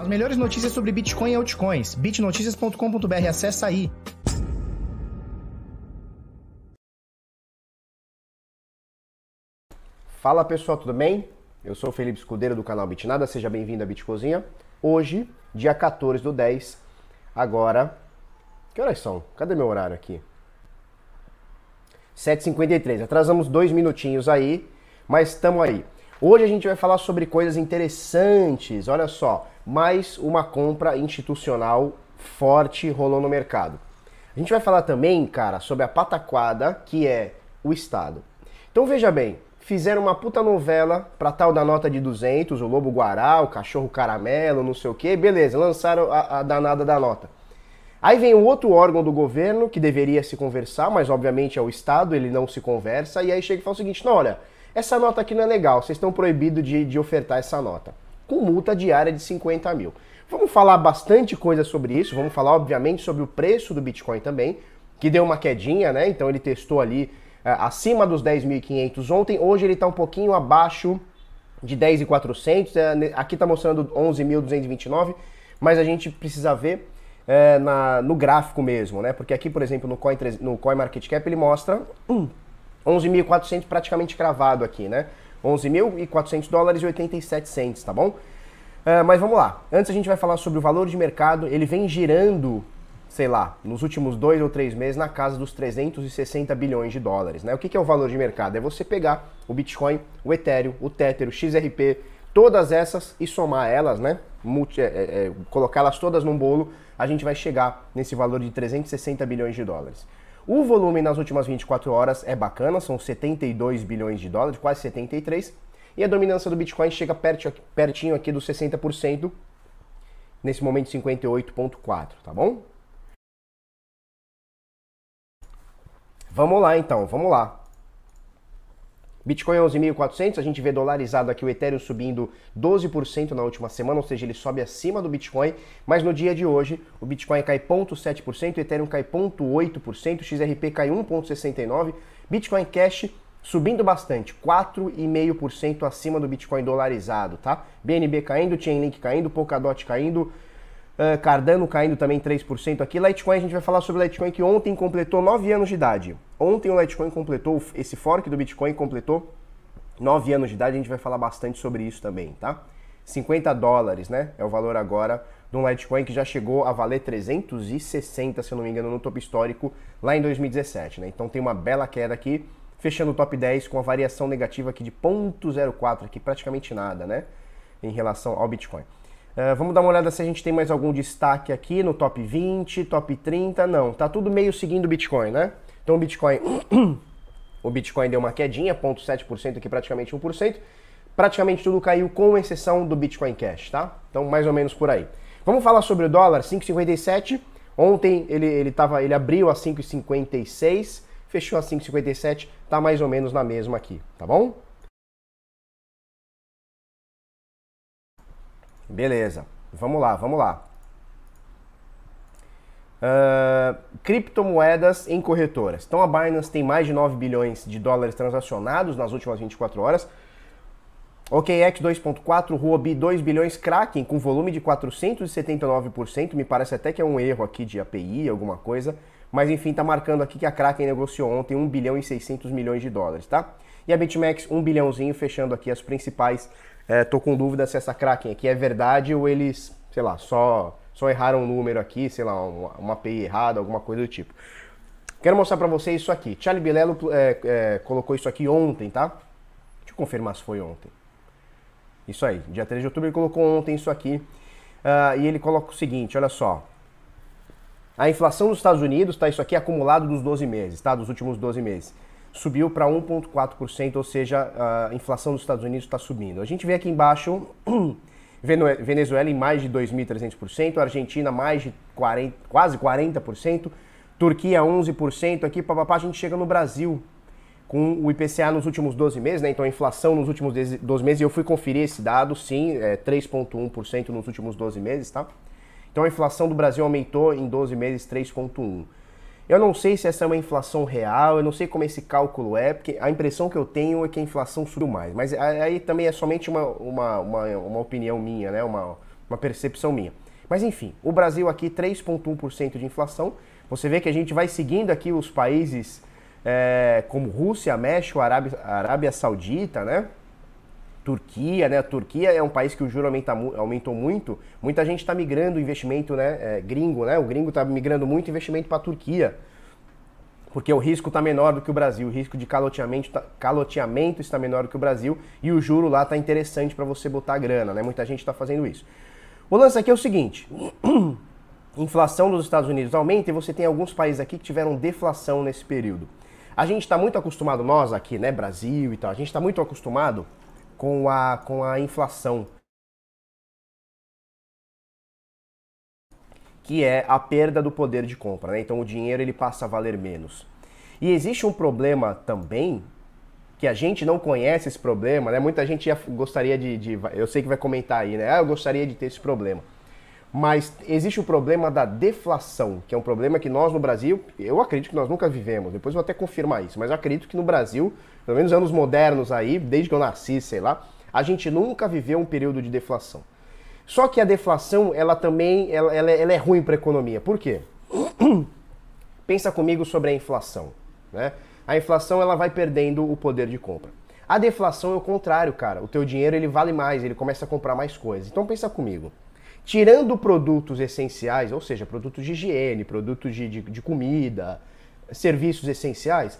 As melhores notícias sobre Bitcoin e altcoins. bitnoticias.com.br, acessa aí. Fala pessoal, tudo bem? Eu sou o Felipe Escudeiro do canal Bitnada, seja bem-vindo à Bitcozinha. Hoje, dia 14 do 10, agora... Que horas são? Cadê meu horário aqui? 7h53, atrasamos dois minutinhos aí, mas estamos aí. Hoje a gente vai falar sobre coisas interessantes, olha só, mais uma compra institucional forte rolou no mercado. A gente vai falar também, cara, sobre a pataquada que é o Estado. Então veja bem, fizeram uma puta novela pra tal da nota de 200, o Lobo Guará, o Cachorro Caramelo, não sei o que, beleza, lançaram a, a danada da nota. Aí vem o outro órgão do governo que deveria se conversar, mas obviamente é o Estado, ele não se conversa, e aí chega e fala o seguinte: não, olha, essa nota aqui não é legal, vocês estão proibidos de, de ofertar essa nota. Com multa diária de 50 mil. Vamos falar bastante coisa sobre isso, vamos falar, obviamente, sobre o preço do Bitcoin também, que deu uma quedinha, né? Então ele testou ali é, acima dos 10.500 ontem, hoje ele está um pouquinho abaixo de 10.400, é, aqui está mostrando 11.229, mas a gente precisa ver é, na, no gráfico mesmo, né? Porque aqui, por exemplo, no Coin, no Coin Market Cap ele mostra 11.400 praticamente cravado aqui, né? 11.400 dólares e 87 cents, tá bom? É, mas vamos lá. Antes a gente vai falar sobre o valor de mercado. Ele vem girando sei lá, nos últimos dois ou três meses na casa dos 360 bilhões de dólares. Né? O que é o valor de mercado? É você pegar o Bitcoin, o Ethereum, o Tether, o XRP, todas essas e somar elas, né? É, é, é, colocá-las todas num bolo, a gente vai chegar nesse valor de 360 bilhões de dólares. O volume nas últimas 24 horas é bacana, são 72 bilhões de dólares, quase 73, e a dominância do Bitcoin chega pertinho aqui dos 60%, nesse momento 58.4, tá bom? Vamos lá então, vamos lá. Bitcoin 11.400, a gente vê dolarizado aqui o Ethereum subindo 12% na última semana, ou seja, ele sobe acima do Bitcoin, mas no dia de hoje o Bitcoin cai 0,7%, o Ethereum cai 0,8%, o XRP cai 1,69%, Bitcoin Cash subindo bastante, 4,5% acima do Bitcoin dolarizado, tá? BNB caindo, Chainlink caindo, Polkadot caindo, Uh, Cardano caindo também 3% aqui. Litecoin, a gente vai falar sobre Litecoin que ontem completou 9 anos de idade. Ontem o Litecoin completou, esse fork do Bitcoin completou 9 anos de idade. A gente vai falar bastante sobre isso também, tá? 50 dólares, né? É o valor agora de um Litecoin que já chegou a valer 360, se eu não me engano, no topo histórico lá em 2017, né? Então tem uma bela queda aqui, fechando o top 10 com a variação negativa aqui de 0,04, aqui praticamente nada, né? Em relação ao Bitcoin. Uh, vamos dar uma olhada se a gente tem mais algum destaque aqui no top 20, top 30. Não, tá tudo meio seguindo o Bitcoin, né? Então o Bitcoin, o Bitcoin deu uma quedinha, 0,7% aqui, praticamente 1%. Praticamente tudo caiu, com exceção do Bitcoin Cash, tá? Então mais ou menos por aí. Vamos falar sobre o dólar, 5,57. Ontem ele, ele, tava, ele abriu a 5,56, fechou a 5,57, tá mais ou menos na mesma aqui, tá bom? Beleza, vamos lá, vamos lá. Uh, criptomoedas em corretoras. Então a Binance tem mais de 9 bilhões de dólares transacionados nas últimas 24 horas. OKX 2.4, Huobi 2 bilhões, Kraken com volume de 479%, me parece até que é um erro aqui de API, alguma coisa, mas enfim, tá marcando aqui que a Kraken negociou ontem 1 bilhão e 600 milhões de dólares, tá? E a BitMEX 1 bilhãozinho, fechando aqui as principais é, tô com dúvida se essa Kraken aqui é verdade ou eles, sei lá, só, só erraram um número aqui, sei lá, uma, uma API errada, alguma coisa do tipo. Quero mostrar para vocês isso aqui. Charlie Bilello é, é, colocou isso aqui ontem, tá? Deixa eu confirmar se foi ontem. Isso aí, dia 3 de outubro ele colocou ontem isso aqui. Uh, e ele coloca o seguinte, olha só. A inflação dos Estados Unidos, tá? Isso aqui é acumulado dos 12 meses, tá? Dos últimos 12 meses subiu para 1,4%, ou seja, a inflação dos Estados Unidos está subindo. A gente vê aqui embaixo Venezuela em mais de 2.300%, Argentina mais de 40, quase 40%, Turquia 11%, aqui papapá a gente chega no Brasil com o IPCA nos últimos 12 meses, né? Então a inflação nos últimos 12 meses, eu fui conferir esse dado, sim, é 3,1% nos últimos 12 meses, tá? Então a inflação do Brasil aumentou em 12 meses 3,1%. Eu não sei se essa é uma inflação real, eu não sei como esse cálculo é, porque a impressão que eu tenho é que a inflação subiu mais. Mas aí também é somente uma, uma, uma, uma opinião minha, né? Uma, Uma percepção minha. Mas enfim, o Brasil aqui 3,1% de inflação. Você vê que a gente vai seguindo aqui os países é, como Rússia, México, Arábia, Arábia Saudita, né? Turquia, né? A Turquia é um país que o juro aumenta, aumentou muito. Muita gente está migrando investimento, né? É, gringo, né? O gringo está migrando muito investimento para a Turquia. Porque o risco está menor do que o Brasil, o risco de caloteamento, tá, caloteamento está menor do que o Brasil e o juro lá está interessante para você botar grana, né? Muita gente está fazendo isso. O lance aqui é o seguinte: inflação dos Estados Unidos aumenta e você tem alguns países aqui que tiveram deflação nesse período. A gente está muito acostumado, nós aqui, né, Brasil e tal, a gente está muito acostumado com a, com a inflação. Que é a perda do poder de compra, né? Então o dinheiro ele passa a valer menos. E existe um problema também que a gente não conhece esse problema, né? Muita gente gostaria de, de, Eu sei que vai comentar aí, né? Ah, eu gostaria de ter esse problema. Mas existe o problema da deflação, que é um problema que nós no Brasil, eu acredito que nós nunca vivemos, depois vou até confirmar isso, mas acredito que no Brasil pelo menos anos modernos aí, desde que eu nasci, sei lá, a gente nunca viveu um período de deflação. Só que a deflação, ela também, ela, ela, ela é ruim para a economia. Por quê? Pensa comigo sobre a inflação, né? A inflação, ela vai perdendo o poder de compra. A deflação é o contrário, cara. O teu dinheiro, ele vale mais, ele começa a comprar mais coisas. Então pensa comigo. Tirando produtos essenciais, ou seja, produtos de higiene, produtos de, de, de comida, serviços essenciais,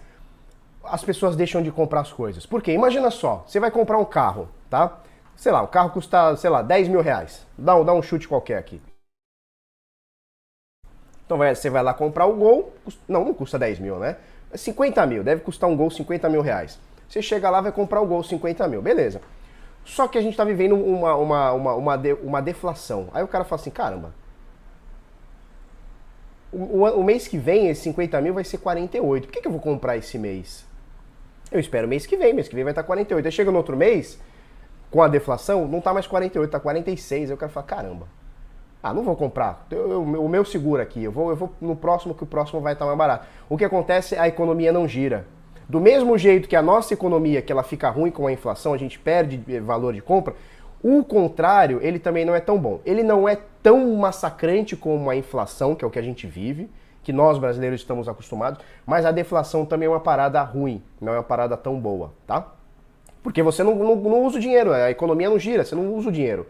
as pessoas deixam de comprar as coisas. Por quê? Imagina só, você vai comprar um carro, tá? Sei lá, o carro custa, sei lá, 10 mil reais. Dá um, dá um chute qualquer aqui. Então vai, você vai lá comprar o Gol, não, não custa 10 mil, né? 50 mil, deve custar um Gol 50 mil reais. Você chega lá vai comprar o Gol 50 mil, beleza. Só que a gente está vivendo uma, uma, uma, uma, de, uma deflação. Aí o cara fala assim, caramba, o, o, o, mês que vem, esse 50 mil vai ser 48. Por que, que eu vou comprar esse mês? Eu espero mês que vem, mês que vem vai estar 48. Aí chega no outro mês, com a deflação, não está mais 48, está 46. Aí eu quero falar, caramba. Ah, não vou comprar. Eu, eu, o meu seguro aqui. Eu vou, eu vou no próximo, que o próximo vai estar mais barato. O que acontece a economia não gira. Do mesmo jeito que a nossa economia, que ela fica ruim com a inflação, a gente perde eh, valor de compra, o contrário, ele também não é tão bom. Ele não é tão massacrante como a inflação, que é o que a gente vive, que nós brasileiros estamos acostumados, mas a deflação também é uma parada ruim, não é uma parada tão boa, tá? Porque você não, não, não usa o dinheiro, a economia não gira, você não usa o dinheiro.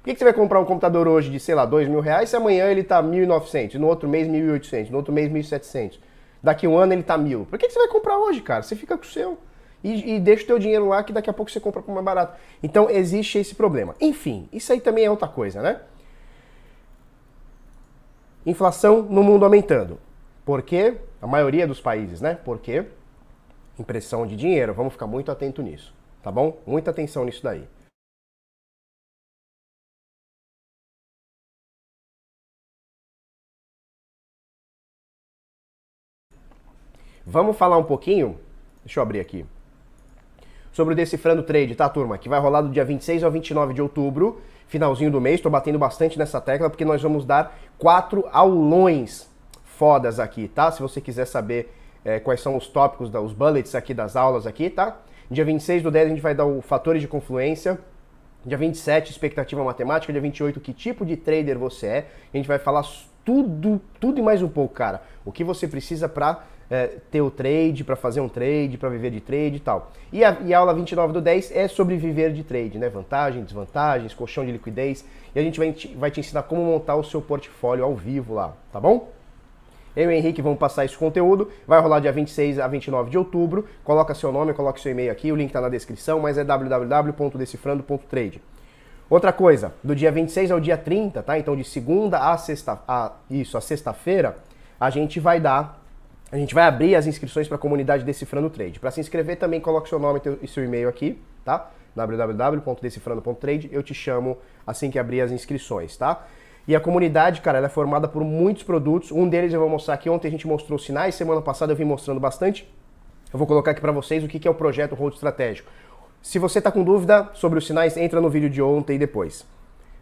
Por que, que você vai comprar um computador hoje de, sei lá, dois mil reais se amanhã ele tá 1.900, no outro mês 1.800, no outro mês 1.700, daqui um ano ele tá mil? Por que, que você vai comprar hoje, cara? Você fica com o seu e, e deixa o teu dinheiro lá que daqui a pouco você compra por mais barato. Então existe esse problema. Enfim, isso aí também é outra coisa, né? Inflação no mundo aumentando. Por quê? A maioria dos países, né? Porque impressão de dinheiro. Vamos ficar muito atento nisso, tá bom? Muita atenção nisso daí. Vamos falar um pouquinho, deixa eu abrir aqui, sobre o Decifrando Trade, tá, turma? Que vai rolar do dia 26 ao 29 de outubro finalzinho do mês, estou batendo bastante nessa tecla porque nós vamos dar quatro aulões fodas aqui, tá? Se você quiser saber é, quais são os tópicos, os bullets aqui das aulas aqui, tá? Dia 26 do 10 a gente vai dar o fatores de confluência. Dia 27, expectativa matemática. Dia 28, que tipo de trader você é. A gente vai falar tudo, tudo e mais um pouco, cara. O que você precisa para é, ter o trade, para fazer um trade, para viver de trade e tal. E a, e a aula 29 do 10 é sobre viver de trade, né? Vantagem, desvantagens, colchão de liquidez. E a gente vai, vai te ensinar como montar o seu portfólio ao vivo lá, tá bom? Eu e o Henrique vamos passar esse conteúdo. Vai rolar dia 26 a 29 de outubro. Coloca seu nome, coloca seu e-mail aqui, o link está na descrição, mas é www.decifrando.trade. Outra coisa, do dia 26 ao dia 30, tá? Então de segunda a sexta, a, isso, a sexta-feira, a gente vai dar a gente vai abrir as inscrições para a comunidade Decifrando Trade. Para se inscrever também coloque seu nome e seu e-mail aqui, tá? www.decifrando.trade. Eu te chamo assim que abrir as inscrições, tá? E a comunidade, cara, ela é formada por muitos produtos. Um deles eu vou mostrar aqui. Ontem a gente mostrou os sinais, semana passada eu vim mostrando bastante. Eu vou colocar aqui para vocês o que é o projeto Hold Estratégico. Se você está com dúvida sobre os sinais, entra no vídeo de ontem e depois.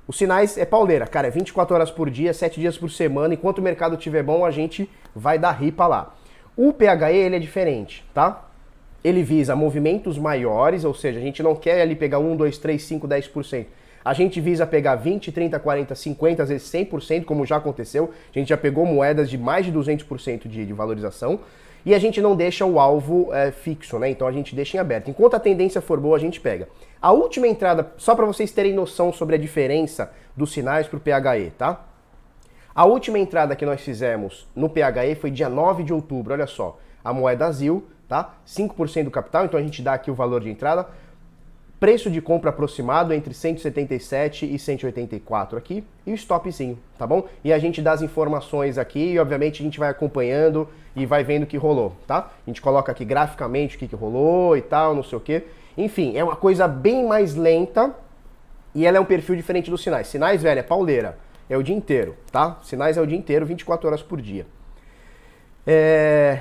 Os sinais é pauleira, cara, é 24 horas por dia, 7 dias por semana. Enquanto o mercado estiver bom, a gente vai dar ripa lá. O PHE ele é diferente, tá? Ele visa movimentos maiores, ou seja, a gente não quer ali pegar 1, 2, 3, 5, 10%. A gente visa pegar 20, 30, 40, 50, às vezes 100%, como já aconteceu. A gente já pegou moedas de mais de 200% de, de valorização. E a gente não deixa o alvo é, fixo, né? Então a gente deixa em aberto. Enquanto a tendência for boa, a gente pega. A última entrada, só para vocês terem noção sobre a diferença dos sinais para o PHE, tá? A última entrada que nós fizemos no PHE foi dia 9 de outubro, olha só. A moeda ZIL, tá? 5% do capital, então a gente dá aqui o valor de entrada. Preço de compra aproximado entre 177 e 184 aqui e o stopzinho, tá bom? E a gente dá as informações aqui e obviamente a gente vai acompanhando e vai vendo o que rolou, tá? A gente coloca aqui graficamente o que, que rolou e tal, não sei o que. Enfim, é uma coisa bem mais lenta e ela é um perfil diferente dos sinais. Sinais, velho, é pauleira, é o dia inteiro, tá? Sinais é o dia inteiro, 24 horas por dia. É...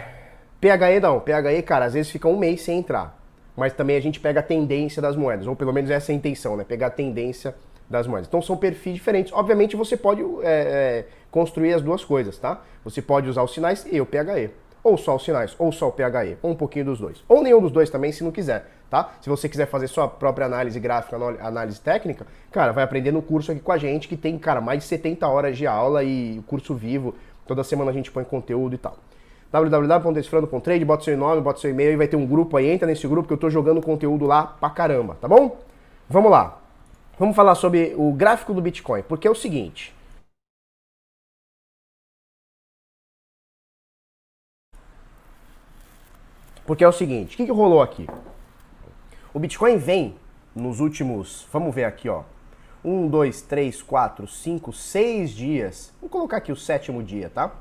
PHE não, PHE, cara, às vezes fica um mês sem entrar mas também a gente pega a tendência das moedas, ou pelo menos essa é a intenção, né? Pegar a tendência das moedas. Então são perfis diferentes. Obviamente você pode é, é, construir as duas coisas, tá? Você pode usar os sinais e o PHE. Ou só os sinais, ou só o PHE, ou um pouquinho dos dois. Ou nenhum dos dois também, se não quiser, tá? Se você quiser fazer sua própria análise gráfica, análise técnica, cara, vai aprender no curso aqui com a gente, que tem, cara, mais de 70 horas de aula e curso vivo. Toda semana a gente põe conteúdo e tal www.desfrando.trade, bota seu nome, bota seu e-mail e vai ter um grupo aí, entra nesse grupo que eu tô jogando conteúdo lá pra caramba, tá bom? Vamos lá. Vamos falar sobre o gráfico do Bitcoin, porque é o seguinte. Porque é o seguinte, o que, que rolou aqui? O Bitcoin vem nos últimos, vamos ver aqui, ó. Um, dois, três, quatro, cinco, seis dias. Vou colocar aqui o sétimo dia, tá?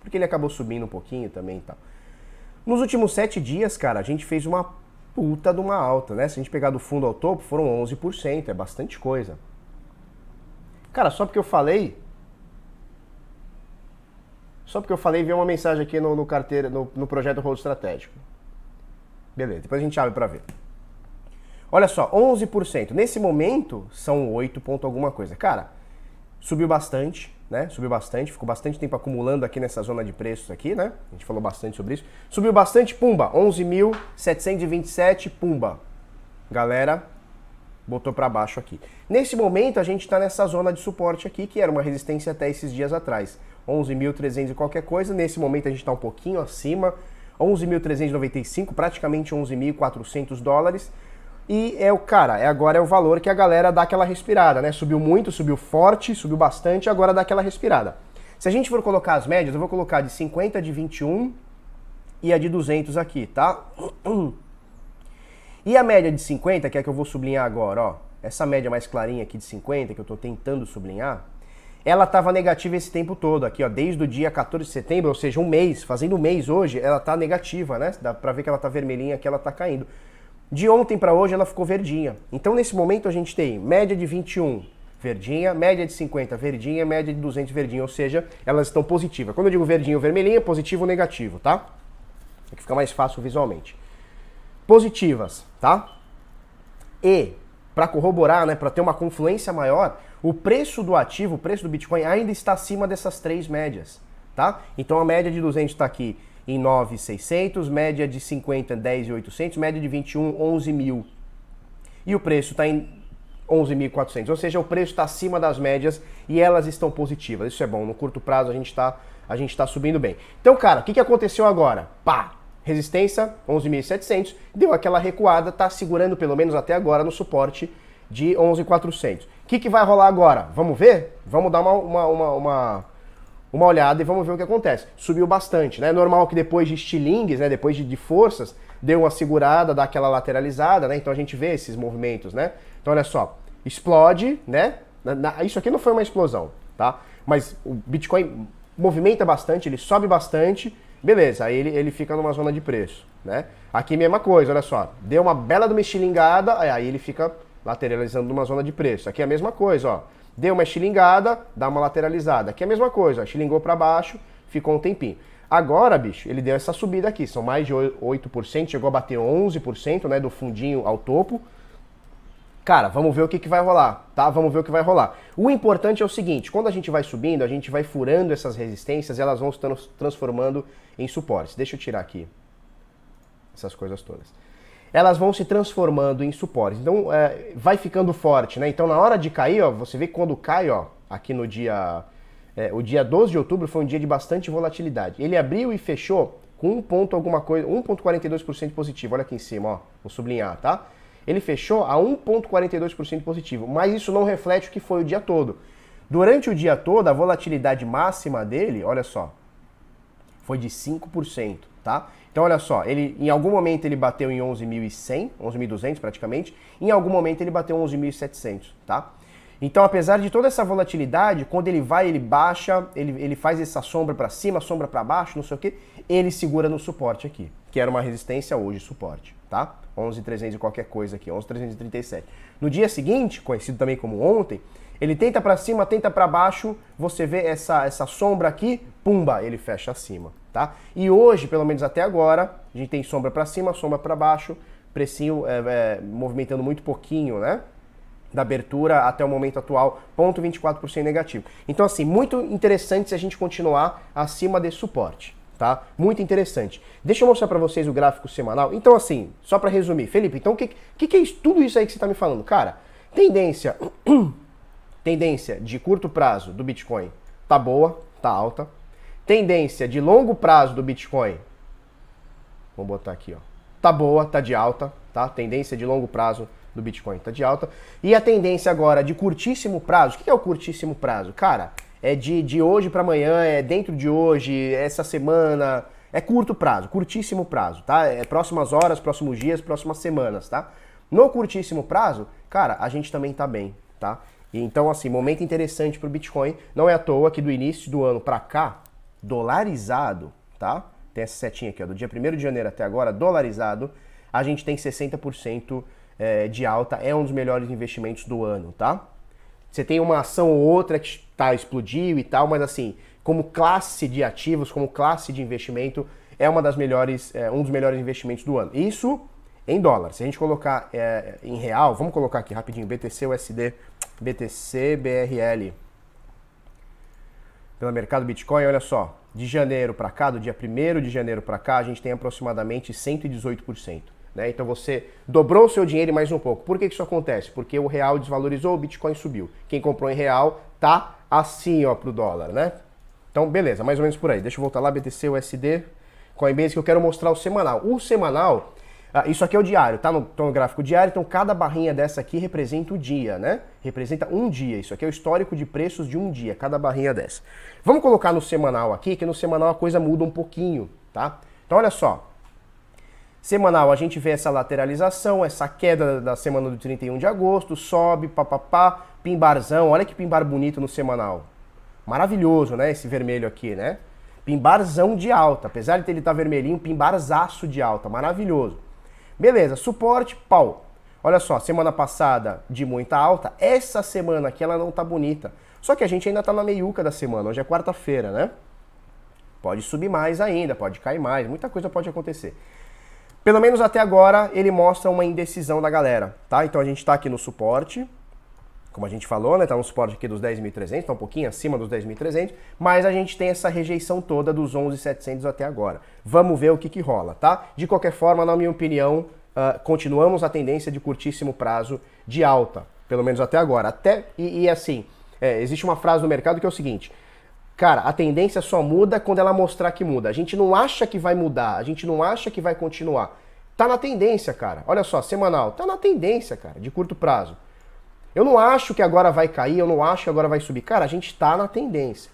porque ele acabou subindo um pouquinho também e tal. Nos últimos sete dias, cara, a gente fez uma puta de uma alta, né? Se a gente pegar do fundo ao topo, foram 11%, é bastante coisa. Cara, só porque eu falei. Só porque eu falei, veio uma mensagem aqui no, no carteira, no, no projeto Rolo Estratégico. Beleza, depois a gente abre para ver. Olha só, 11%. Nesse momento, são 8 ponto alguma coisa. Cara, subiu bastante né? Subiu bastante, ficou bastante tempo acumulando aqui nessa zona de preços aqui, né? A gente falou bastante sobre isso. Subiu bastante, pumba, 11.727, pumba. Galera, botou para baixo aqui. Nesse momento a gente está nessa zona de suporte aqui, que era uma resistência até esses dias atrás. 11.300 e qualquer coisa, nesse momento a gente está um pouquinho acima, 11.395, praticamente 11.400 dólares. E é o cara, é agora é o valor que a galera dá aquela respirada, né? Subiu muito, subiu forte, subiu bastante, agora dá aquela respirada. Se a gente for colocar as médias, eu vou colocar de 50 de 21 e a de 200 aqui, tá? E a média de 50, que é que eu vou sublinhar agora, ó. Essa média mais clarinha aqui de 50, que eu tô tentando sublinhar, ela estava negativa esse tempo todo aqui, ó, desde o dia 14 de setembro, ou seja, um mês, fazendo um mês hoje, ela tá negativa, né? Dá pra ver que ela tá vermelhinha, que ela tá caindo. De ontem para hoje ela ficou verdinha. Então nesse momento a gente tem média de 21 verdinha, média de 50 verdinha, média de 200 verdinha, ou seja, elas estão positivas. Quando eu digo verdinho ou vermelhinha, positivo ou negativo, tá? É que fica mais fácil visualmente. Positivas, tá? E para corroborar, né, para ter uma confluência maior, o preço do ativo, o preço do Bitcoin ainda está acima dessas três médias, tá? Então a média de 200 está aqui em 9,600, média de 50, 10,800, média de 21, 11 mil. E o preço está em 11.400, ou seja, o preço está acima das médias e elas estão positivas. Isso é bom, no curto prazo a gente está a gente está subindo bem. Então, cara, o que, que aconteceu agora? Pá! Resistência 11.700, deu aquela recuada, tá segurando pelo menos até agora no suporte de 11.400. O que, que vai rolar agora? Vamos ver? Vamos dar uma, uma, uma, uma uma olhada e vamos ver o que acontece. Subiu bastante, né? Normal que depois de estilingues, né, depois de, de forças, deu uma segurada, dá aquela lateralizada, né? Então a gente vê esses movimentos, né? Então olha só, explode, né? Isso aqui não foi uma explosão, tá? Mas o Bitcoin movimenta bastante, ele sobe bastante, beleza, aí ele, ele fica numa zona de preço, né? Aqui mesma coisa, olha só, deu uma bela de uma estilingada, aí ele fica lateralizando numa zona de preço. Aqui é a mesma coisa, ó. Deu uma estilingada, dá uma lateralizada. Aqui é a mesma coisa, estilingou para baixo, ficou um tempinho. Agora, bicho, ele deu essa subida aqui, são mais de 8%, chegou a bater 11%, né, do fundinho ao topo. Cara, vamos ver o que, que vai rolar, tá? Vamos ver o que vai rolar. O importante é o seguinte, quando a gente vai subindo, a gente vai furando essas resistências e elas vão se transformando em suportes. Deixa eu tirar aqui essas coisas todas. Elas vão se transformando em suportes. Então, é, vai ficando forte, né? Então, na hora de cair, ó, você vê quando cai, ó, aqui no dia... É, o dia 12 de outubro foi um dia de bastante volatilidade. Ele abriu e fechou com 1 ponto alguma coisa, 1.42% positivo. Olha aqui em cima, ó, vou sublinhar, tá? Ele fechou a 1.42% positivo, mas isso não reflete o que foi o dia todo. Durante o dia todo, a volatilidade máxima dele, olha só, foi de 5%, tá? Então olha só, ele em algum momento ele bateu em 11.100, 11.200 praticamente, em algum momento ele bateu 11.700, tá? Então, apesar de toda essa volatilidade, quando ele vai, ele baixa, ele, ele faz essa sombra para cima, sombra para baixo, não sei o que, ele segura no suporte aqui, que era uma resistência hoje, suporte, tá? 11.300 e qualquer coisa aqui, 11.337. No dia seguinte, conhecido também como ontem, ele tenta para cima, tenta para baixo, você vê essa, essa sombra aqui, pumba, ele fecha acima, tá? E hoje, pelo menos até agora, a gente tem sombra para cima, sombra para baixo, precinho é, é, movimentando muito pouquinho, né? Da abertura até o momento atual, ponto 24% negativo. Então, assim, muito interessante se a gente continuar acima desse suporte, tá? Muito interessante. Deixa eu mostrar para vocês o gráfico semanal. Então, assim, só para resumir, Felipe, então o que, que, que é isso, tudo isso aí que você está me falando? Cara, tendência Tendência de curto prazo do Bitcoin tá boa, tá alta. Tendência de longo prazo do Bitcoin, vamos botar aqui, ó, tá boa, tá de alta, tá? Tendência de longo prazo do Bitcoin tá de alta. E a tendência agora de curtíssimo prazo, o que é o curtíssimo prazo? Cara, é de, de hoje para amanhã, é dentro de hoje, essa semana, é curto prazo, curtíssimo prazo, tá? É próximas horas, próximos dias, próximas semanas, tá? No curtíssimo prazo, cara, a gente também tá bem, tá? Então, assim, momento interessante para o Bitcoin. Não é à toa que do início do ano para cá, dolarizado, tá? Tem essa setinha aqui, ó, do dia 1 de janeiro até agora, dolarizado, a gente tem 60% é, de alta. É um dos melhores investimentos do ano, tá? Você tem uma ação ou outra que tá, explodiu e tal, mas assim, como classe de ativos, como classe de investimento, é uma das melhores, é, um dos melhores investimentos do ano. Isso em dólar. Se a gente colocar é, em real, vamos colocar aqui rapidinho, BTC USD BTC BRL. Pelo mercado Bitcoin, olha só, de janeiro para cá, do dia 1 de janeiro para cá, a gente tem aproximadamente 118%. Né? Então você dobrou o seu dinheiro mais um pouco. Por que isso acontece? Porque o real desvalorizou, o Bitcoin subiu. Quem comprou em real tá assim ó pro dólar, né? Então beleza, mais ou menos por aí. Deixa eu voltar lá, BTC, USD, Coinbase, que eu quero mostrar o semanal. O semanal isso aqui é o diário, tá no, no gráfico diário, então cada barrinha dessa aqui representa o dia, né? Representa um dia. Isso aqui é o histórico de preços de um dia, cada barrinha dessa. Vamos colocar no semanal aqui, que no semanal a coisa muda um pouquinho, tá? Então olha só. Semanal a gente vê essa lateralização, essa queda da semana do 31 de agosto, sobe, papapá, pimbarzão. Olha que pimbar bonito no semanal. Maravilhoso, né? Esse vermelho aqui, né? Pimbarzão de alta. Apesar de ele estar tá vermelhinho, pimbarzaço de alta. Maravilhoso. Beleza, suporte, pau. Olha só, semana passada de muita alta, essa semana aqui ela não tá bonita. Só que a gente ainda tá na meiuca da semana, hoje é quarta-feira, né? Pode subir mais ainda, pode cair mais, muita coisa pode acontecer. Pelo menos até agora ele mostra uma indecisão da galera, tá? Então a gente tá aqui no suporte, como a gente falou, né, tá no suporte aqui dos 10.300, tá um pouquinho acima dos 10.300, mas a gente tem essa rejeição toda dos 11.700 até agora. Vamos ver o que que rola, tá? De qualquer forma, na minha opinião, uh, continuamos a tendência de curtíssimo prazo de alta, pelo menos até agora. Até e, e assim, é, existe uma frase no mercado que é o seguinte: Cara, a tendência só muda quando ela mostrar que muda. A gente não acha que vai mudar, a gente não acha que vai continuar. Tá na tendência, cara. Olha só, semanal, tá na tendência, cara, de curto prazo. Eu não acho que agora vai cair, eu não acho que agora vai subir. Cara, a gente está na tendência.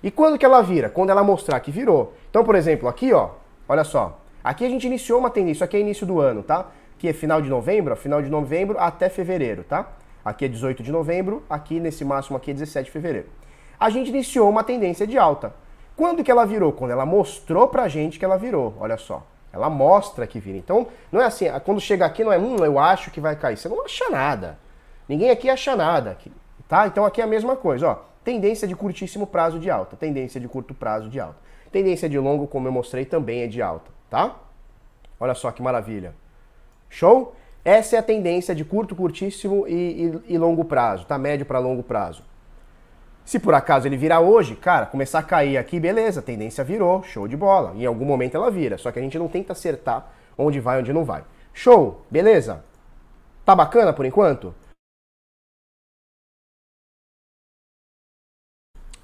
E quando que ela vira? Quando ela mostrar que virou. Então, por exemplo, aqui, ó, olha só. Aqui a gente iniciou uma tendência, isso aqui é início do ano, tá? Aqui é final de novembro, final de novembro até fevereiro, tá? Aqui é 18 de novembro, aqui nesse máximo aqui é 17 de fevereiro. A gente iniciou uma tendência de alta. Quando que ela virou? Quando ela mostrou pra gente que ela virou, olha só. Ela mostra que vira. Então, não é assim, quando chega aqui não é, hum, eu acho que vai cair. Você não acha nada. Ninguém aqui acha nada, tá? Então aqui é a mesma coisa, ó. Tendência de curtíssimo prazo de alta, tendência de curto prazo de alta. Tendência de longo, como eu mostrei, também é de alta, tá? Olha só que maravilha. Show? Essa é a tendência de curto, curtíssimo e, e, e longo prazo, tá? Médio para longo prazo. Se por acaso ele virar hoje, cara, começar a cair aqui, beleza, a tendência virou, show de bola. Em algum momento ela vira, só que a gente não tenta acertar onde vai, onde não vai. Show, beleza? Tá bacana por enquanto?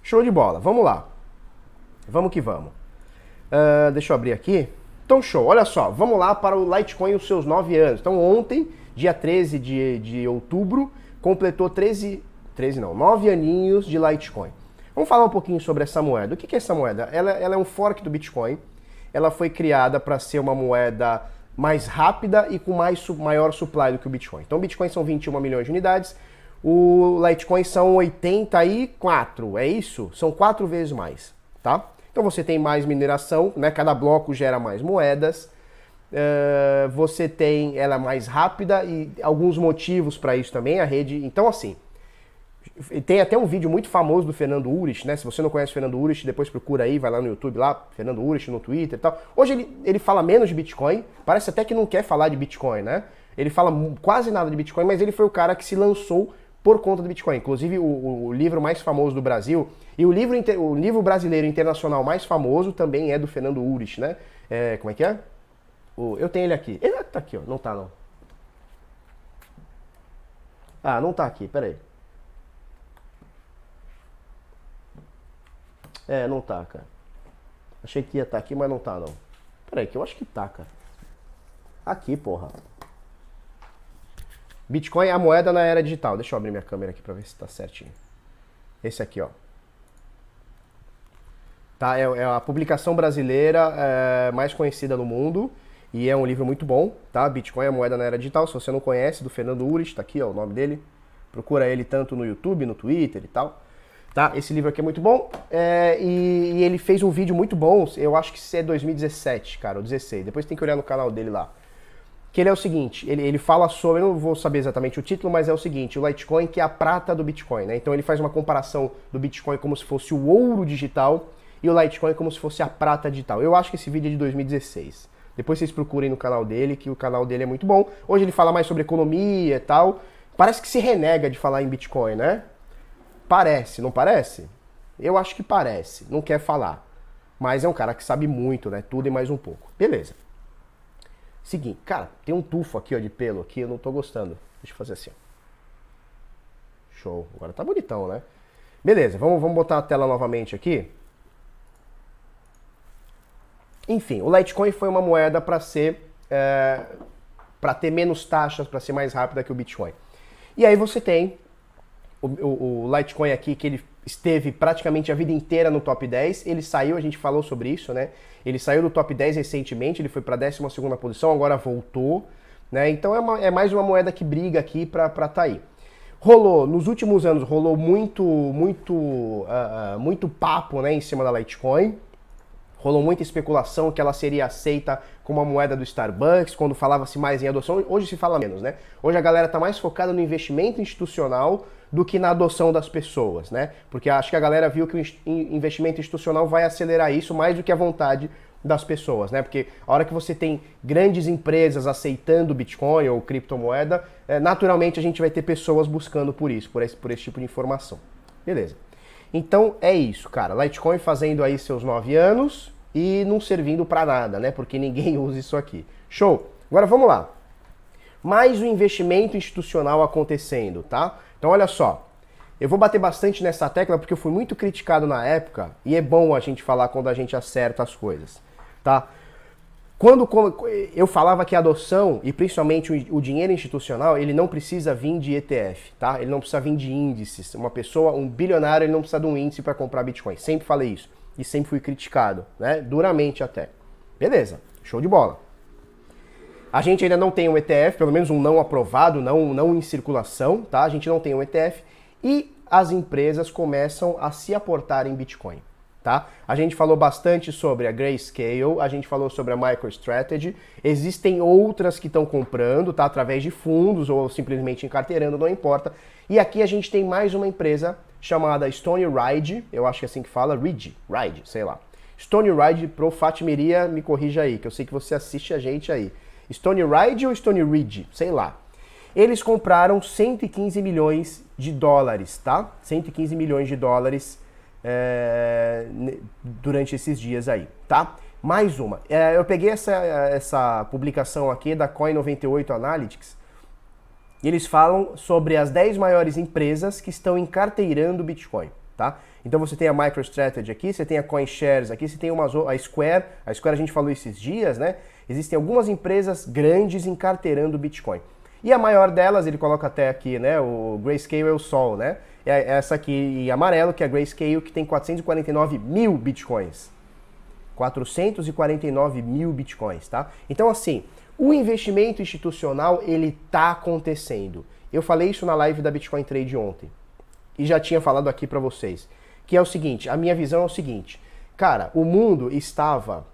Show de bola, vamos lá. Vamos que vamos. Uh, deixa eu abrir aqui. Então, show, olha só, vamos lá para o Litecoin os seus 9 anos. Então, ontem, dia 13 de, de outubro, completou 13, 13 não, 9 aninhos de Litecoin. Vamos falar um pouquinho sobre essa moeda. O que é essa moeda? Ela, ela é um fork do Bitcoin. Ela foi criada para ser uma moeda mais rápida e com mais, maior supply do que o Bitcoin. Então, o Bitcoin são 21 milhões de unidades, o Litecoin são 84, é isso? São quatro vezes mais, tá? Então você tem mais mineração, né? Cada bloco gera mais moedas. Uh, você tem ela mais rápida e alguns motivos para isso também. A rede. Então, assim, tem até um vídeo muito famoso do Fernando Urich, né? Se você não conhece o Fernando Urich, depois procura aí, vai lá no YouTube lá, Fernando Urich no Twitter e tal. Hoje ele, ele fala menos de Bitcoin, parece até que não quer falar de Bitcoin, né? Ele fala quase nada de Bitcoin, mas ele foi o cara que se lançou por conta do Bitcoin. Inclusive, o, o livro mais famoso do Brasil e o livro, o livro brasileiro internacional mais famoso também é do Fernando Urich, né? É, como é que é? O, eu tenho ele aqui. Ele tá aqui, ó. Não tá, não. Ah, não tá aqui, peraí. É, não tá, cara. Achei que ia estar tá aqui, mas não tá, não. Peraí, que eu acho que tá, cara. Aqui, porra. Bitcoin é a moeda na era digital. Deixa eu abrir minha câmera aqui para ver se está certinho. Esse aqui, ó. Tá, é, é a publicação brasileira é, mais conhecida no mundo e é um livro muito bom, tá? Bitcoin é a moeda na era digital. Se você não conhece, do Fernando Urich, tá aqui, ó, o nome dele. Procura ele tanto no YouTube, no Twitter e tal. Tá? Esse livro aqui é muito bom é, e, e, ele fez um vídeo muito bom. Eu acho que é 2017, cara, ou 16. Depois tem que olhar no canal dele lá que ele é o seguinte, ele, ele fala sobre, eu não vou saber exatamente o título, mas é o seguinte, o Litecoin que é a prata do Bitcoin, né? Então ele faz uma comparação do Bitcoin como se fosse o ouro digital e o Litecoin como se fosse a prata digital. Eu acho que esse vídeo é de 2016. Depois vocês procurem no canal dele, que o canal dele é muito bom. Hoje ele fala mais sobre economia e tal. Parece que se renega de falar em Bitcoin, né? Parece, não parece? Eu acho que parece, não quer falar. Mas é um cara que sabe muito, né? Tudo e mais um pouco. Beleza. Seguinte, cara, tem um tufo aqui ó, de pelo aqui, eu não tô gostando. Deixa eu fazer assim. Ó. Show. Agora tá bonitão, né? Beleza, vamos, vamos botar a tela novamente aqui. Enfim, o Litecoin foi uma moeda para ser é, para ter menos taxas, para ser mais rápida que o Bitcoin. E aí você tem o, o, o, Litecoin aqui que ele esteve praticamente a vida inteira no top 10. Ele saiu, a gente falou sobre isso, né? Ele saiu do top 10 recentemente, ele foi para a 12 posição, agora voltou. Né? Então é, uma, é, mais uma moeda que briga aqui para estar tá aí. Rolou, nos últimos anos, rolou muito, muito, uh, muito papo né, em cima da Litecoin. Rolou muita especulação que ela seria aceita como a moeda do Starbucks, quando falava-se mais em adoção. Hoje se fala menos, né? Hoje a galera está mais focada no investimento institucional do que na adoção das pessoas, né? Porque acho que a galera viu que o investimento institucional vai acelerar isso mais do que a vontade das pessoas, né? Porque a hora que você tem grandes empresas aceitando Bitcoin ou criptomoeda, é, naturalmente a gente vai ter pessoas buscando por isso, por esse, por esse tipo de informação. Beleza. Então é isso, cara. Litecoin fazendo aí seus nove anos e não servindo para nada, né? Porque ninguém usa isso aqui. Show! Agora vamos lá. Mais um investimento institucional acontecendo, tá? Então, olha só. Eu vou bater bastante nessa tecla porque eu fui muito criticado na época e é bom a gente falar quando a gente acerta as coisas, tá? Quando eu falava que a adoção e principalmente o dinheiro institucional, ele não precisa vir de ETF, tá? Ele não precisa vir de índices. Uma pessoa, um bilionário, ele não precisa de um índice para comprar Bitcoin. Sempre falei isso e sempre fui criticado, né? Duramente até. Beleza, show de bola. A gente ainda não tem um ETF, pelo menos um não aprovado, não, não em circulação, tá? A gente não tem um ETF e as empresas começam a se aportar em Bitcoin, tá? A gente falou bastante sobre a Grayscale, a gente falou sobre a MicroStrategy, existem outras que estão comprando, tá? Através de fundos ou simplesmente encarteirando, não importa. E aqui a gente tem mais uma empresa chamada Stone Ride, eu acho que é assim que fala, Ride, Ride, sei lá. Stone Ride Pro Fatimiria, me corrija aí, que eu sei que você assiste a gente aí. Stone Ride ou Stone Ridge, sei lá. Eles compraram 115 milhões de dólares, tá? 115 milhões de dólares é, durante esses dias aí, tá? Mais uma. É, eu peguei essa, essa publicação aqui da Coin98 Analytics e eles falam sobre as 10 maiores empresas que estão encarteirando Bitcoin, tá? Então você tem a MicroStrategy aqui, você tem a CoinShares aqui, você tem uma, a Square, a Square a gente falou esses dias, né? Existem algumas empresas grandes encarteirando Bitcoin. E a maior delas, ele coloca até aqui, né? O Grayscale é o Sol, né? É essa aqui em amarelo, que é a Grayscale, que tem 449 mil Bitcoins. 449 mil Bitcoins, tá? Então, assim, o investimento institucional, ele tá acontecendo. Eu falei isso na live da Bitcoin Trade ontem. E já tinha falado aqui para vocês. Que é o seguinte, a minha visão é o seguinte. Cara, o mundo estava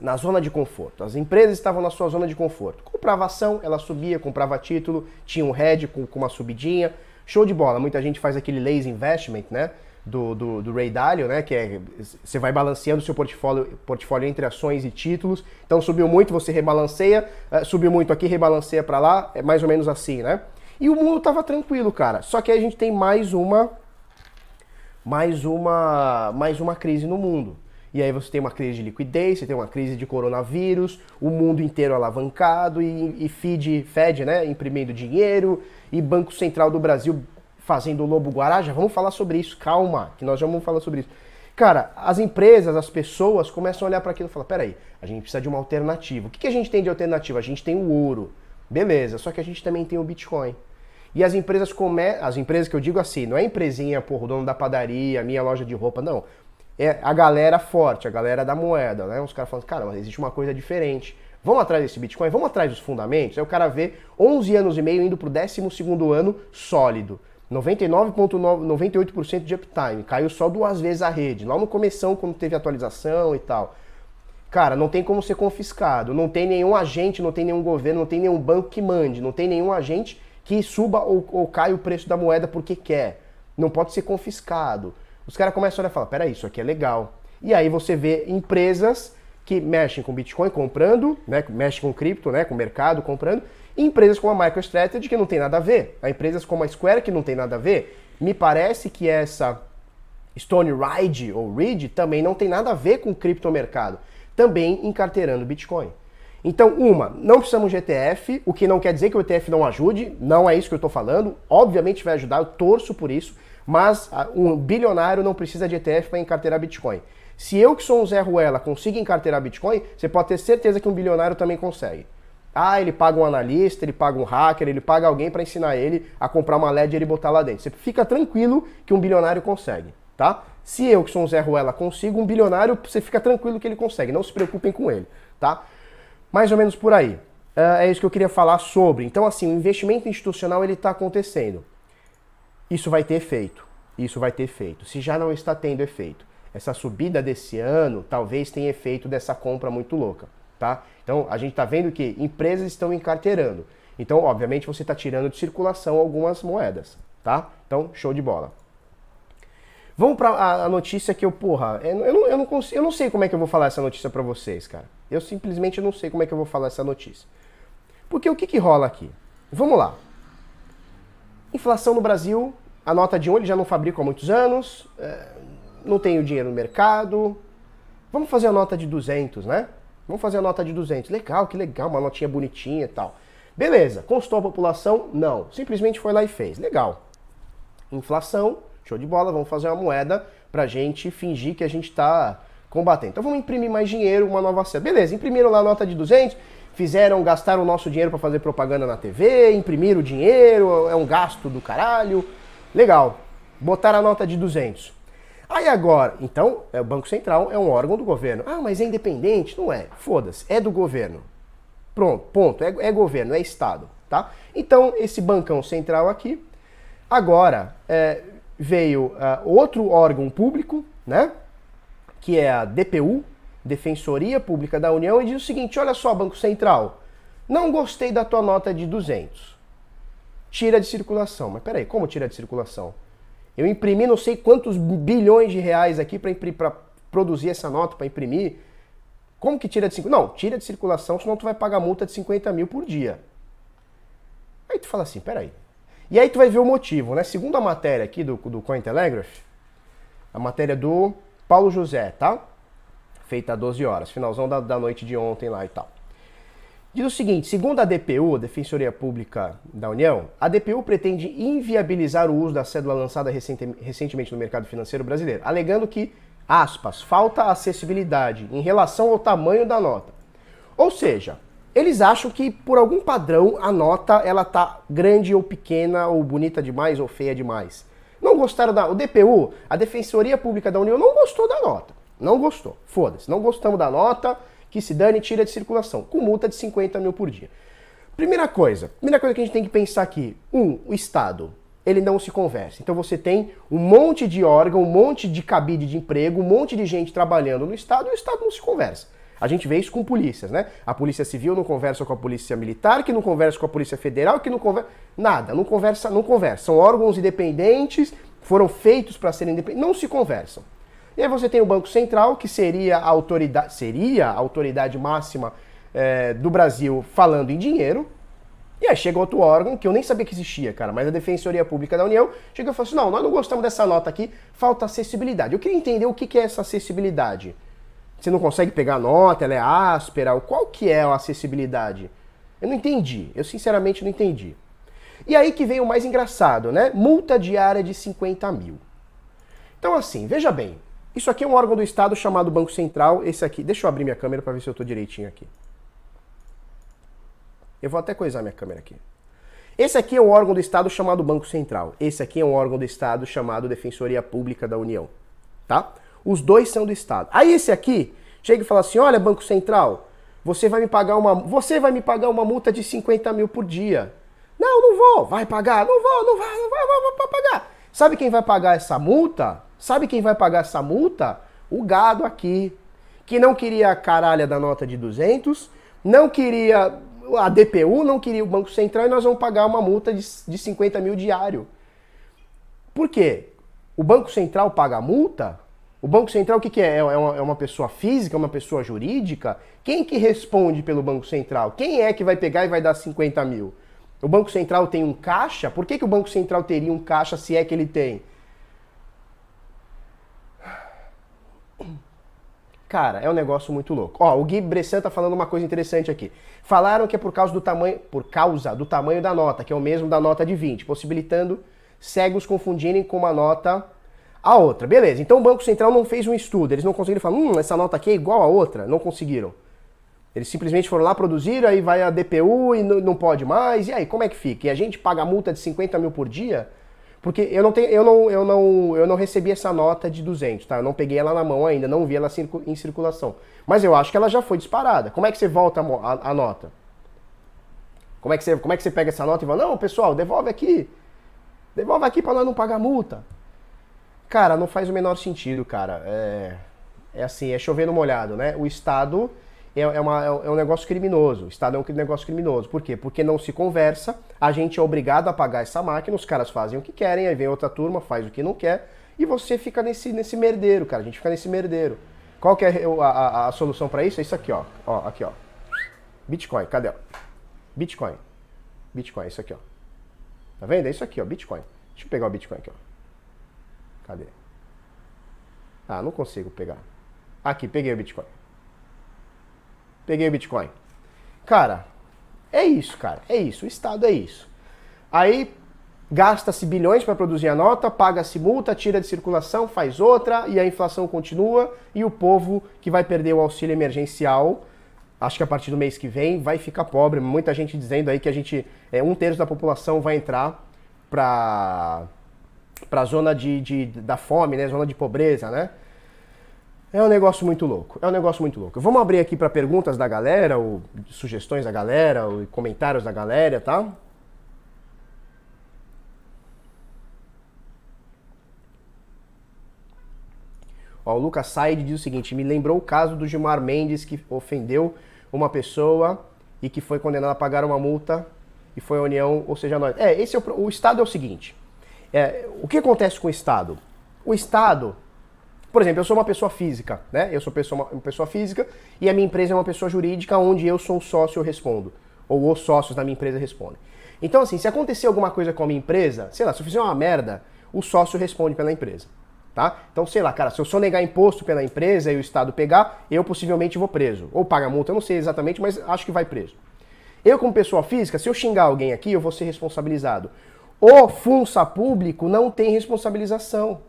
na zona de conforto. As empresas estavam na sua zona de conforto. Comprava ação, ela subia, comprava título, tinha um head com, com uma subidinha. Show de bola. Muita gente faz aquele lazy investment, né? Do, do, do, Ray Dalio, né? Que é você vai balanceando seu portfólio, portfólio entre ações e títulos. Então subiu muito, você rebalanceia, uh, subiu muito aqui, rebalanceia para lá, é mais ou menos assim, né? E o mundo tava tranquilo, cara. Só que aí a gente tem mais uma mais uma mais uma crise no mundo. E aí você tem uma crise de liquidez, você tem uma crise de coronavírus, o mundo inteiro alavancado e, e Fed, Fed, né, imprimindo dinheiro, e Banco Central do Brasil fazendo o lobo guará. Já vamos falar sobre isso, calma, que nós já vamos falar sobre isso. Cara, as empresas, as pessoas começam a olhar para aquilo e falar: peraí, a gente precisa de uma alternativa. O que, que a gente tem de alternativa? A gente tem o ouro. Beleza, só que a gente também tem o Bitcoin. E as empresas come... as empresas que eu digo assim, não é empresinha, porra, o dono da padaria, minha loja de roupa, não é a galera forte, a galera da moeda, né? Os caras falam, cara, mas existe uma coisa diferente. Vamos atrás desse Bitcoin, vamos atrás dos fundamentos. Aí o cara vê 11 anos e meio indo para o 12 ano sólido. 99,98% de uptime. Caiu só duas vezes a rede. Lá no começo, quando teve atualização e tal. Cara, não tem como ser confiscado. Não tem nenhum agente, não tem nenhum governo, não tem nenhum banco que mande. Não tem nenhum agente que suba ou, ou caia o preço da moeda porque quer. Não pode ser confiscado. Os caras começam a olhar e falar, peraí, isso aqui é legal. E aí você vê empresas que mexem com Bitcoin comprando, né, mexem com cripto, né, com mercado comprando, e empresas como a MicroStrategy que não tem nada a ver. Há empresas como a Square que não tem nada a ver. Me parece que essa Stone Ride ou Reed também não tem nada a ver com criptomercado, também encarteirando Bitcoin. Então, uma, não precisamos de ETF, o que não quer dizer que o ETF não ajude, não é isso que eu estou falando, obviamente vai ajudar, eu torço por isso, mas ah, um bilionário não precisa de ETF para encarteirar Bitcoin. Se eu, que sou um Zé Ruela, consigo encarteirar Bitcoin, você pode ter certeza que um bilionário também consegue. Ah, ele paga um analista, ele paga um hacker, ele paga alguém para ensinar ele a comprar uma Ledger e botar lá dentro. Você fica tranquilo que um bilionário consegue, tá? Se eu, que sou um Zé Ruela, consigo, um bilionário, você fica tranquilo que ele consegue. Não se preocupem com ele, tá? Mais ou menos por aí. Uh, é isso que eu queria falar sobre. Então, assim, o investimento institucional ele está acontecendo isso vai ter efeito. Isso vai ter efeito. Se já não está tendo efeito, essa subida desse ano talvez tenha efeito dessa compra muito louca, tá? Então a gente está vendo que empresas estão encarteirando. Então, obviamente, você está tirando de circulação algumas moedas, tá? Então, show de bola. Vamos para a notícia que eu, porra, eu, eu, não, eu, não consigo, eu não sei como é que eu vou falar essa notícia para vocês, cara. Eu simplesmente não sei como é que eu vou falar essa notícia. Porque o que, que rola aqui? Vamos lá. Inflação no Brasil a nota de 1 ele já não fabrica há muitos anos, é, não tem o dinheiro no mercado. Vamos fazer a nota de 200, né? Vamos fazer a nota de 200. Legal, que legal, uma notinha bonitinha e tal. Beleza, consultou a população? Não. Simplesmente foi lá e fez. Legal. Inflação, show de bola, vamos fazer uma moeda pra gente fingir que a gente tá combatendo. Então vamos imprimir mais dinheiro, uma nova cédula. Beleza, imprimiram lá a nota de 200, fizeram, gastaram o nosso dinheiro para fazer propaganda na TV, imprimiram o dinheiro, é um gasto do caralho. Legal. Botaram a nota de 200. Aí agora, então, é, o Banco Central é um órgão do governo. Ah, mas é independente? Não é. Foda-se, é do governo. Pronto, ponto. É, é, governo, é Estado, tá? Então, esse bancão central aqui, agora é, veio uh, outro órgão público, né? Que é a DPU, Defensoria Pública da União, e diz o seguinte: olha só, Banco Central, não gostei da tua nota de 200 tira de circulação. Mas peraí, como tira de circulação? Eu imprimi não sei quantos bilhões de reais aqui para produzir essa nota, para imprimir. Como que tira de circulação? Não, tira de circulação, senão tu vai pagar multa de 50 mil por dia. Aí tu fala assim, peraí. E aí tu vai ver o motivo, né? Segundo a matéria aqui do, do Cointelegraph, a matéria do Paulo José, tá? feita a 12 horas, finalzão da, da noite de ontem lá e tal. Diz o seguinte: segundo a DPU, Defensoria Pública da União, a DPU pretende inviabilizar o uso da cédula lançada recentemente no mercado financeiro brasileiro, alegando que, aspas, falta acessibilidade em relação ao tamanho da nota. Ou seja, eles acham que por algum padrão a nota ela tá grande ou pequena, ou bonita demais ou feia demais. Não gostaram da. O DPU, a Defensoria Pública da União, não gostou da nota. Não gostou. Foda-se. Não gostamos da nota que se dane tira de circulação, com multa de 50 mil por dia. Primeira coisa, primeira coisa que a gente tem que pensar aqui, um, o Estado, ele não se conversa. Então você tem um monte de órgão, um monte de cabide de emprego, um monte de gente trabalhando no Estado e o Estado não se conversa. A gente vê isso com polícias, né? A Polícia Civil não conversa com a Polícia Militar, que não conversa com a Polícia Federal, que não conversa. Nada, não conversa, não conversa. São órgãos independentes, foram feitos para serem independentes, não se conversam. E aí você tem o Banco Central, que seria a autoridade, seria a autoridade máxima é, do Brasil falando em dinheiro. E aí chega outro órgão que eu nem sabia que existia, cara, mas a Defensoria Pública da União chega e fala assim: não, nós não gostamos dessa nota aqui, falta acessibilidade. Eu queria entender o que é essa acessibilidade. Você não consegue pegar a nota, ela é áspera, qual que é a acessibilidade? Eu não entendi, eu sinceramente não entendi. E aí que vem o mais engraçado, né? Multa diária de 50 mil. Então assim, veja bem, isso aqui é um órgão do Estado chamado Banco Central. Esse aqui, deixa eu abrir minha câmera para ver se eu estou direitinho aqui. Eu vou até coisar minha câmera aqui. Esse aqui é um órgão do Estado chamado Banco Central. Esse aqui é um órgão do Estado chamado Defensoria Pública da União. Tá? Os dois são do Estado. Aí esse aqui chega e fala assim: olha, Banco Central, você vai me pagar uma, você vai me pagar uma multa de 50 mil por dia. Não, não vou. Vai pagar? Não vou, não vai, não vai, não vai, vai pagar. Sabe quem vai pagar essa multa? Sabe quem vai pagar essa multa? O gado aqui, que não queria a caralha da nota de 200, não queria a DPU, não queria o Banco Central e nós vamos pagar uma multa de, de 50 mil diário. Por quê? O Banco Central paga a multa? O Banco Central o que, que é? É uma, é uma pessoa física, uma pessoa jurídica? Quem que responde pelo Banco Central? Quem é que vai pegar e vai dar 50 mil? O Banco Central tem um caixa? Por que, que o Banco Central teria um caixa se é que ele tem? Cara, é um negócio muito louco. Ó, o Gui Bressan tá falando uma coisa interessante aqui. Falaram que é por causa do tamanho, por causa do tamanho da nota, que é o mesmo da nota de 20, possibilitando cegos confundirem com uma nota a outra. Beleza, então o Banco Central não fez um estudo, eles não conseguiram falar, hum, essa nota aqui é igual a outra. Não conseguiram. Eles simplesmente foram lá produzir, aí vai a DPU e não pode mais, e aí, como é que fica? E a gente paga multa de 50 mil por dia? Porque eu não, tenho, eu, não, eu, não, eu não recebi essa nota de 200, tá? Eu não peguei ela na mão ainda, não vi ela em circulação. Mas eu acho que ela já foi disparada. Como é que você volta a, a, a nota? Como é, que você, como é que você pega essa nota e fala, não, pessoal, devolve aqui. Devolve aqui para nós não pagar multa. Cara, não faz o menor sentido, cara. É, é assim, é chover no molhado, né? O Estado é, é, uma, é um negócio criminoso. O Estado é um negócio criminoso. Por quê? Porque não se conversa, a gente é obrigado a pagar essa máquina, os caras fazem o que querem, aí vem outra turma, faz o que não quer, e você fica nesse, nesse merdeiro, cara. A gente fica nesse merdeiro. Qual que é a, a, a solução para isso? É isso aqui, ó. ó. Aqui, ó. Bitcoin, cadê? Bitcoin. Bitcoin, isso aqui, ó. Tá vendo? É isso aqui, ó. Bitcoin. Deixa eu pegar o Bitcoin aqui, ó. Cadê? Ah, não consigo pegar. Aqui, peguei o Bitcoin. Peguei o Bitcoin. Cara, é isso, cara. É isso. O Estado é isso. Aí gasta-se bilhões para produzir a nota, paga-se multa, tira de circulação, faz outra e a inflação continua e o povo que vai perder o auxílio emergencial, acho que a partir do mês que vem, vai ficar pobre. Muita gente dizendo aí que a gente, é, um terço da população vai entrar para para a zona de, de, da fome, né, zona de pobreza, né? É um negócio muito louco. É um negócio muito louco. Vamos abrir aqui para perguntas da galera, ou sugestões da galera, ou comentários da galera, tá? Ó, o Lucas Said diz o seguinte: me lembrou o caso do Gilmar Mendes que ofendeu uma pessoa e que foi condenado a pagar uma multa e foi a União, ou seja, nós. É, esse é o, o Estado é o seguinte: é, o que acontece com o Estado? O Estado por exemplo, eu sou uma pessoa física, né? Eu sou pessoa, uma pessoa física e a minha empresa é uma pessoa jurídica onde eu sou um sócio eu respondo. Ou os sócios da minha empresa respondem. Então, assim, se acontecer alguma coisa com a minha empresa, sei lá, se eu fizer uma merda, o sócio responde pela empresa. Tá? Então, sei lá, cara, se eu só negar imposto pela empresa e o Estado pegar, eu possivelmente vou preso. Ou paga multa, eu não sei exatamente, mas acho que vai preso. Eu, como pessoa física, se eu xingar alguém aqui, eu vou ser responsabilizado. O funça público não tem responsabilização.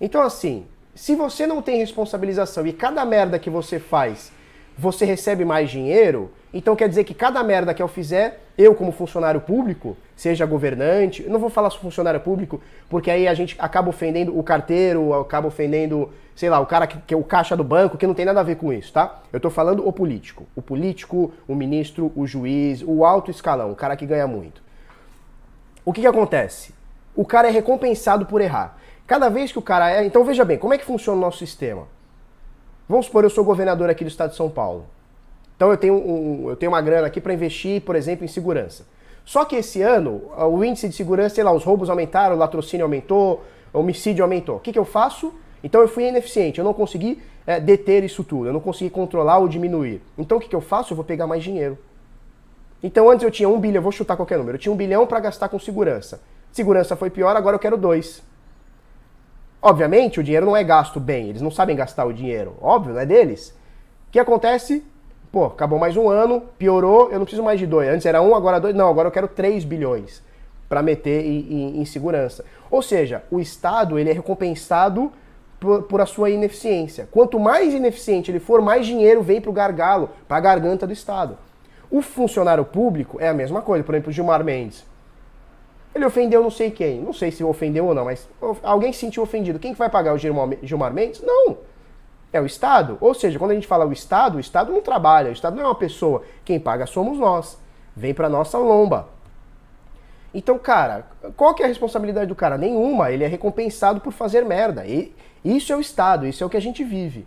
Então, assim, se você não tem responsabilização e cada merda que você faz você recebe mais dinheiro, então quer dizer que cada merda que eu fizer, eu como funcionário público, seja governante, não vou falar funcionário público, porque aí a gente acaba ofendendo o carteiro, acaba ofendendo, sei lá, o cara que, que é o caixa do banco, que não tem nada a ver com isso, tá? Eu tô falando o político. O político, o ministro, o juiz, o alto escalão, o cara que ganha muito. O que que acontece? O cara é recompensado por errar. Cada vez que o cara é. Então veja bem, como é que funciona o nosso sistema? Vamos supor, eu sou governador aqui do estado de São Paulo. Então eu tenho, um, eu tenho uma grana aqui para investir, por exemplo, em segurança. Só que esse ano, o índice de segurança, sei lá, os roubos aumentaram, o latrocínio aumentou, o homicídio aumentou. O que, que eu faço? Então eu fui ineficiente, eu não consegui é, deter isso tudo, eu não consegui controlar ou diminuir. Então o que, que eu faço? Eu vou pegar mais dinheiro. Então antes eu tinha um bilhão, vou chutar qualquer número, eu tinha um bilhão para gastar com segurança. Segurança foi pior, agora eu quero dois. Obviamente, o dinheiro não é gasto bem, eles não sabem gastar o dinheiro. Óbvio, não é deles. O que acontece? Pô, acabou mais um ano, piorou, eu não preciso mais de dois. Antes era um, agora dois. Não, agora eu quero 3 bilhões para meter em, em, em, segurança. Ou seja, o Estado ele é recompensado por, por a sua ineficiência. Quanto mais ineficiente ele for, mais dinheiro vem para o gargalo, para a garganta do Estado. O funcionário público é a mesma coisa. Por exemplo, Gilmar Mendes. Ele ofendeu não sei quem. Não sei se ofendeu ou não, mas alguém se sentiu ofendido. Quem que vai pagar o Gilmar Mendes? Não. É o Estado. Ou seja, quando a gente fala o Estado, o Estado não trabalha, o Estado não é uma pessoa. Quem paga somos nós. Vem para nossa lomba. Então, cara, qual que é a responsabilidade do cara? Nenhuma. Ele é recompensado por fazer merda. E isso é o Estado, isso é o que a gente vive.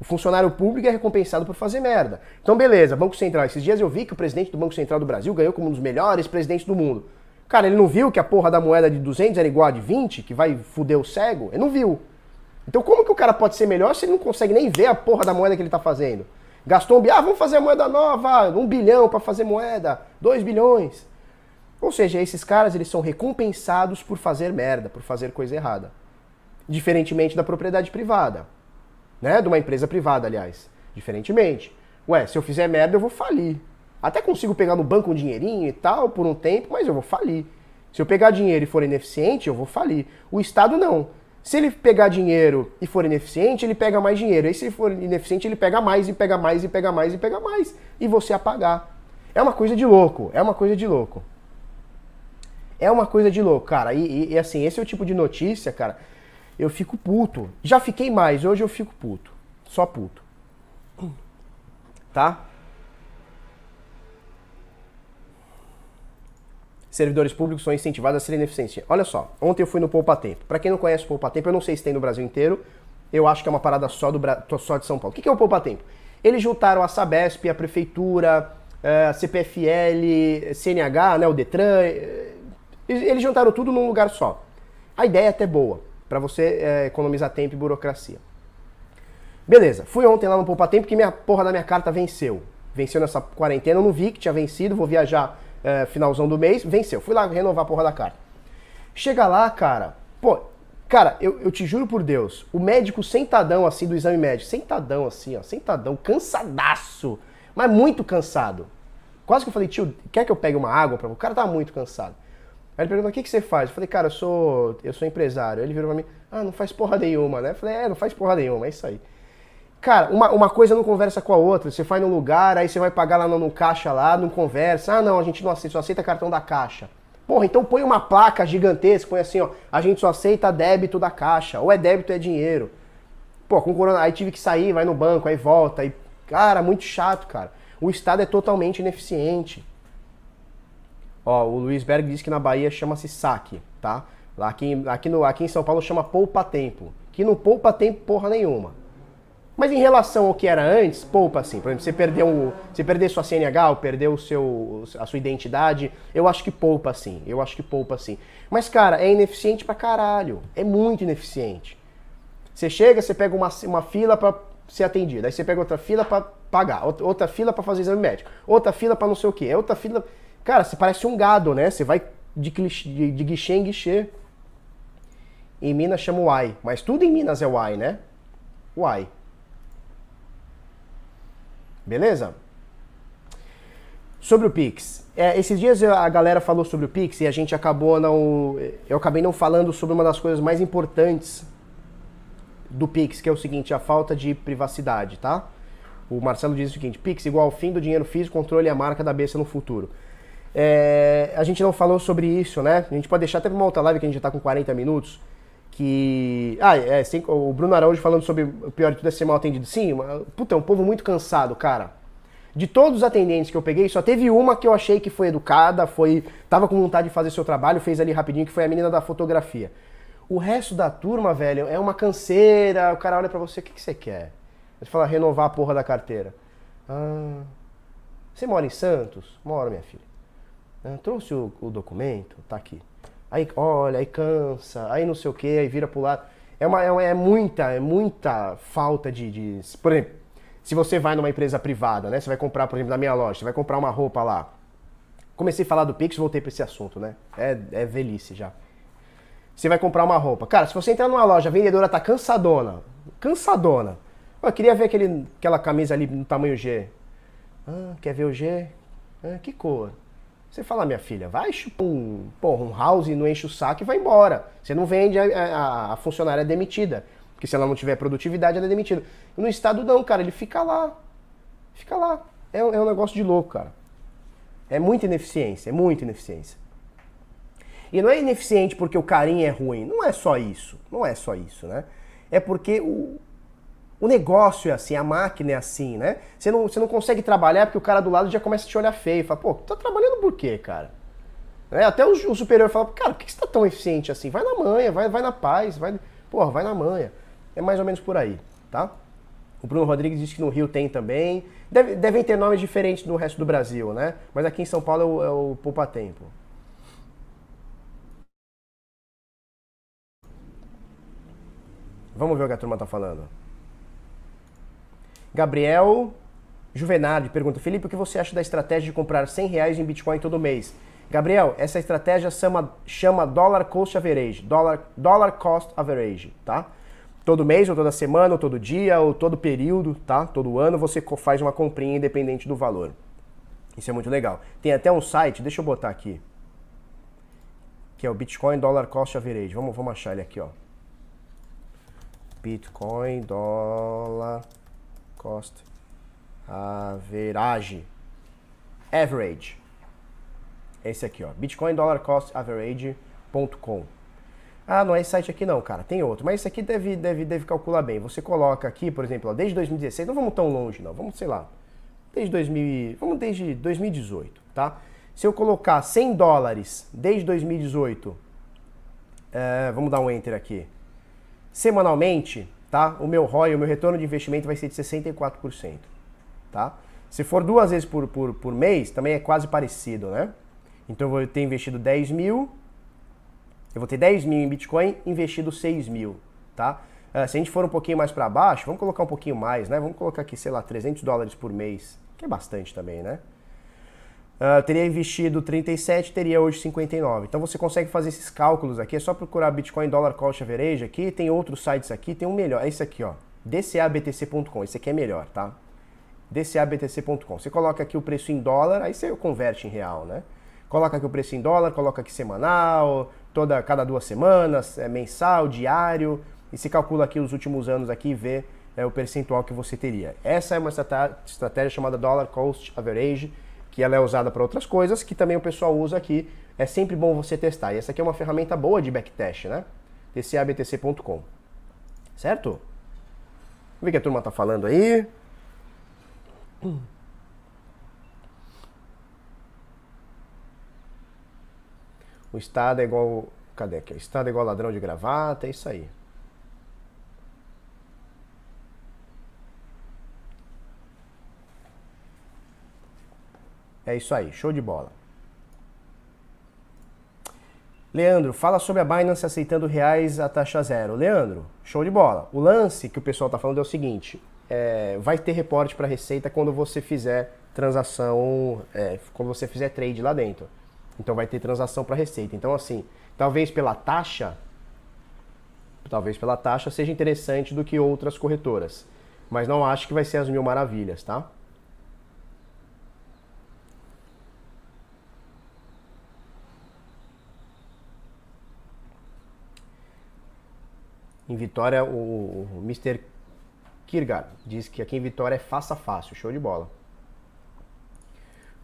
O funcionário público é recompensado por fazer merda. Então, beleza, Banco Central. Esses dias eu vi que o presidente do Banco Central do Brasil ganhou como um dos melhores presidentes do mundo. Cara, ele não viu que a porra da moeda de 200 era igual a de 20, que vai fuder o cego? Ele não viu. Então como que o cara pode ser melhor se ele não consegue nem ver a porra da moeda que ele tá fazendo? Gastou um bilhão, ah, vamos fazer a moeda nova, um bilhão para fazer moeda, dois bilhões. Ou seja, esses caras eles são recompensados por fazer merda, por fazer coisa errada. Diferentemente da propriedade privada. Né? De uma empresa privada, aliás. Diferentemente. Ué, se eu fizer merda, eu vou falir. Até consigo pegar no banco um dinheirinho e tal por um tempo, mas eu vou falir. Se eu pegar dinheiro e for ineficiente, eu vou falir. O Estado não. Se ele pegar dinheiro e for ineficiente, ele pega mais dinheiro. E se for ineficiente, ele pega mais e pega mais e pega mais e pega mais. E você apagar. É uma coisa de louco. É uma coisa de louco. É uma coisa de louco, cara. E, e, e assim, esse é o tipo de notícia, cara. Eu fico puto. Já fiquei mais, hoje eu fico puto. Só puto. Tá? Servidores públicos são incentivados a serem eficientes. Olha só, ontem eu fui no Poupa Tempo. Para quem não conhece o Poupa Tempo, eu não sei se tem no Brasil inteiro. Eu acho que é uma parada só, do, só de São Paulo. O que é o Poupa Tempo? Eles juntaram a Sabesp, a Prefeitura, eh, a CPFL, CNH, né, o Detran. Eh, eles juntaram tudo num lugar só. A ideia é até boa, para você é, economizar tempo e burocracia. Beleza, fui ontem lá no Poupa Tempo que minha porra da minha carta venceu. Venceu nessa quarentena, eu não vi que tinha vencido, vou viajar é, finalzão do mês, venceu. Fui lá renovar a porra da carta. Chega lá, cara, pô, cara, eu, eu te juro por Deus, o médico sentadão assim do exame médico, sentadão assim, ó, sentadão, cansadaço, mas muito cansado. Quase que eu falei, tio, quer que eu pegue uma água para O cara tava muito cansado. Aí ele perguntou, o que, que você faz? Eu falei, cara, eu sou, eu sou empresário. Aí ele virou pra mim, ah, não faz porra nenhuma, né? Eu falei, é, não faz porra nenhuma, é isso aí. Cara, uma, uma coisa não conversa com a outra. Você vai num lugar, aí você vai pagar lá no, no caixa lá, não conversa. Ah, não, a gente não aceita, só aceita cartão da caixa. Porra, então põe uma placa gigantesca, põe assim, ó, a gente só aceita débito da caixa, ou é débito ou é dinheiro. Pô, com corona, aí tive que sair, vai no banco, aí volta, aí, cara, muito chato, cara. O Estado é totalmente ineficiente. Ó, o Luiz Berg disse que na Bahia chama-se saque, tá? Aqui, aqui, no, aqui em São Paulo chama poupa tempo. Que não poupa tempo porra nenhuma. Mas em relação ao que era antes, poupa assim. Por exemplo, você perdeu, você perder sua CNH, ou perdeu o seu, a sua identidade, eu acho que poupa assim. Eu acho que poupa assim. Mas, cara, é ineficiente pra caralho. É muito ineficiente. Você chega, você pega uma, uma fila para ser atendido. Aí você pega outra fila para pagar, outra, fila para fazer exame médico, outra fila para não sei o que, outra fila. Cara, você parece um gado, né? Você vai de, de, de guichê em guichê. Em Minas chama Uai, mas tudo em Minas é Uai, né? Uai. Beleza? Sobre o Pix. É, esses dias a galera falou sobre o Pix e a gente acabou não. Eu acabei não falando sobre uma das coisas mais importantes do Pix, que é o seguinte, a falta de privacidade, tá? O Marcelo diz o seguinte: Pix igual ao fim do dinheiro físico, controle a marca da besta no futuro. É, a gente não falou sobre isso, né? A gente pode deixar até pra uma outra live que a gente já tá com 40 minutos. Que. Ah, é, sim, o Bruno Araújo falando sobre o pior de tudo é ser mal atendido. Sim, puta, é um povo muito cansado, cara. De todos os atendentes que eu peguei, só teve uma que eu achei que foi educada, foi. tava com vontade de fazer seu trabalho, fez ali rapidinho, que foi a menina da fotografia. O resto da turma, velho, é uma canseira, o cara olha pra você, o que, que você quer? Você fala renovar a porra da carteira. Ah, você mora em Santos? Moro, minha filha. Ah, trouxe o, o, documento? Tá aqui. Aí, olha, aí cansa, aí não sei o que, aí vira pro lado. É, uma, é, é muita, é muita falta de, de. Por exemplo, se você vai numa empresa privada, né? Você vai comprar, por exemplo, na minha loja, você vai comprar uma roupa lá. Comecei a falar do Pix, voltei para esse assunto, né? É, é velhice já. Você vai comprar uma roupa. Cara, se você entrar numa loja, a vendedora tá cansadona. Cansadona. Eu queria ver aquele, aquela camisa ali no tamanho G. Ah, quer ver o G? Ah, que cor? Você fala, minha filha, vai chupar um, porra, um house, não enche o saco e vai embora. Você não vende, a, a, a funcionária é demitida. Porque se ela não tiver produtividade, ela é demitida. No Estado não, cara, ele fica lá. Fica lá. É, é um negócio de louco, cara. É muita ineficiência, é muita ineficiência. E não é ineficiente porque o carinho é ruim. Não é só isso. Não é só isso, né? É porque o, o negócio é assim, a máquina é assim, né? Você não, você não consegue trabalhar porque o cara do lado já começa a te olhar feio. Fala, pô, tá trabalhando por quê, cara? É, até o, o superior fala, cara, por que você tá tão eficiente assim? Vai na manha, vai, vai na paz, vai, porra, vai na manha. É mais ou menos por aí, tá? O Bruno Rodrigues disse que no Rio tem também. Deve, devem ter nomes diferentes no resto do Brasil, né? Mas aqui em São Paulo é o, é o Poupa Tempo. Vamos ver o que a turma tá falando. Gabriel Juvenardi pergunta: Felipe, o que você acha da estratégia de comprar 100 reais em Bitcoin todo mês? Gabriel, essa estratégia chama, chama Dollar Cost Average, Dollar, dollar Cost Average, tá? todo mês, ou toda semana, ou todo dia, ou todo período, tá? Todo ano você faz uma comprinha independente do valor. Isso é muito legal. Tem até um site, deixa eu botar aqui, que é o Bitcoin Dollar Cost Average. Vamos, vamos achar ele aqui, ó. Bitcoin Dollar Cost Average. Average. Esse aqui, ó. Bitcoin Dollar Cost Average.com. Ah, não é esse site aqui não, cara, tem outro. Mas esse aqui deve, deve, deve calcular bem. Você coloca aqui, por exemplo, ó, desde 2016, não vamos tão longe não, vamos, sei lá, desde 2000, vamos desde 2018, tá? Se eu colocar 100 dólares desde 2018, é, vamos dar um enter aqui, semanalmente, tá? O meu ROI, o meu retorno de investimento vai ser de 64%, tá? Se for duas vezes por, por, por mês, também é quase parecido, né? Então eu vou ter investido 10 mil, eu vou ter 10 mil em Bitcoin, investido 6 mil, tá? Uh, se a gente for um pouquinho mais para baixo, vamos colocar um pouquinho mais, né? Vamos colocar aqui, sei lá, 300 dólares por mês, que é bastante também, né? Uh, teria investido 37, teria hoje 59. Então você consegue fazer esses cálculos aqui, é só procurar Bitcoin Dollar Cost Average aqui, tem outros sites aqui, tem um melhor, é esse aqui, ó, dcabtc.com, esse aqui é melhor, tá? dcabtc.com. Você coloca aqui o preço em dólar, aí você converte em real, né? Coloca aqui o preço em dólar, coloca aqui semanal, toda cada duas semanas, é, mensal, diário, e se calcula aqui os últimos anos aqui e vê é, o percentual que você teria. Essa é uma estratégia chamada Dollar Cost Average, que ela é usada para outras coisas, que também o pessoal usa aqui. É sempre bom você testar. E essa aqui é uma ferramenta boa de backtest, né? tcabtc.com. Certo? Vamos ver o que a turma tá falando aí. O Estado é igual. Cadê aqui? O Estado é igual ladrão de gravata, é isso aí. É isso aí, show de bola. Leandro, fala sobre a Binance aceitando reais a taxa zero. Leandro, show de bola. O lance que o pessoal está falando é o seguinte: é, vai ter reporte para Receita quando você fizer transação, é, quando você fizer trade lá dentro. Então vai ter transação para receita. Então assim, talvez pela taxa talvez pela taxa, seja interessante do que outras corretoras. Mas não acho que vai ser as mil maravilhas, tá? Em Vitória, o, o Mr. Kirgar diz que aqui em Vitória é faça fácil, show de bola.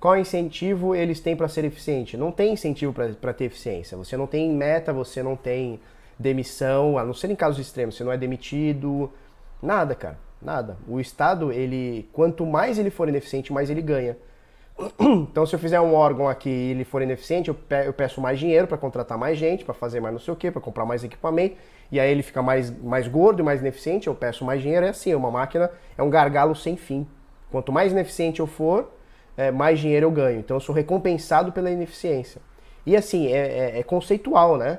Qual incentivo eles têm para ser eficiente? Não tem incentivo para ter eficiência. Você não tem meta, você não tem demissão, a não ser em casos extremos, você não é demitido, nada, cara, nada. O Estado, ele, quanto mais ele for ineficiente, mais ele ganha. Então, se eu fizer um órgão aqui e ele for ineficiente, eu peço mais dinheiro para contratar mais gente, para fazer mais não sei o quê, para comprar mais equipamento, e aí ele fica mais, mais gordo e mais ineficiente, eu peço mais dinheiro. É assim, uma máquina é um gargalo sem fim. Quanto mais ineficiente eu for, é, mais dinheiro eu ganho. Então, eu sou recompensado pela ineficiência. E assim, é, é, é conceitual, né?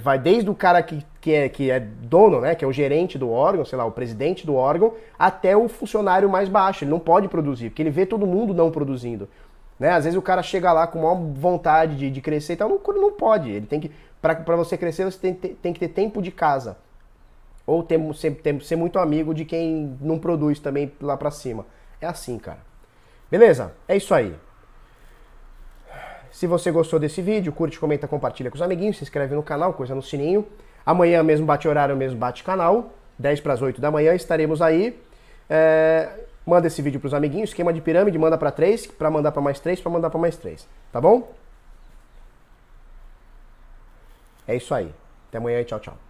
Vai desde o cara que, que, é, que é dono, né, que é o gerente do órgão, sei lá, o presidente do órgão, até o funcionário mais baixo. Ele não pode produzir, porque ele vê todo mundo não produzindo. Né? Às vezes o cara chega lá com maior vontade de, de crescer e tal, não, não pode. Ele tem que. Para você crescer, você tem, tem que ter tempo de casa. Ou ter, ser, ter, ser muito amigo de quem não produz também lá pra cima. É assim, cara. Beleza? É isso aí. Se você gostou desse vídeo, curte, comenta, compartilha com os amiguinhos, se inscreve no canal, coisa no sininho. Amanhã mesmo bate horário, mesmo bate canal. 10 para as 8 da manhã estaremos aí. É, manda esse vídeo para os amiguinhos, esquema de pirâmide, manda para 3, para mandar para mais 3, para mandar para mais 3. Tá bom? É isso aí. Até amanhã e tchau, tchau.